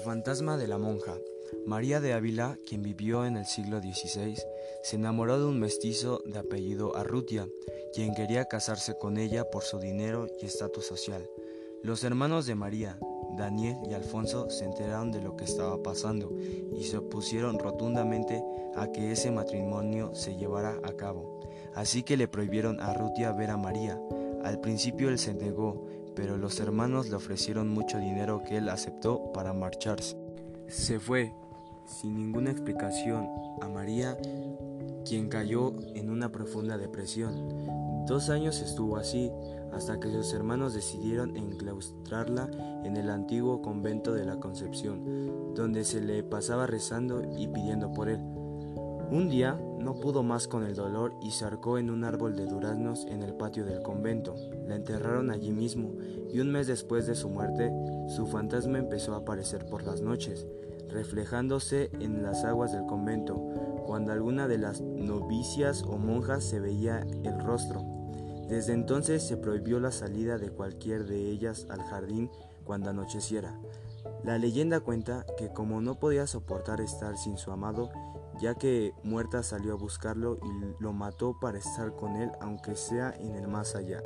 fantasma de la monja. María de Ávila, quien vivió en el siglo XVI, se enamoró de un mestizo de apellido Arrutia, quien quería casarse con ella por su dinero y estatus social. Los hermanos de María, Daniel y Alfonso, se enteraron de lo que estaba pasando y se opusieron rotundamente a que ese matrimonio se llevara a cabo. Así que le prohibieron a Arrutia ver a María. Al principio él se negó, pero los hermanos le ofrecieron mucho dinero que él aceptó para marcharse. Se fue, sin ninguna explicación, a María, quien cayó en una profunda depresión. Dos años estuvo así, hasta que sus hermanos decidieron enclaustrarla en el antiguo convento de la Concepción, donde se le pasaba rezando y pidiendo por él. Un día no pudo más con el dolor y se arcó en un árbol de duraznos en el patio del convento. La enterraron allí mismo y un mes después de su muerte, su fantasma empezó a aparecer por las noches, reflejándose en las aguas del convento, cuando alguna de las novicias o monjas se veía el rostro. Desde entonces se prohibió la salida de cualquier de ellas al jardín cuando anocheciera. La leyenda cuenta que como no podía soportar estar sin su amado, ya que muerta salió a buscarlo y lo mató para estar con él aunque sea en el más allá.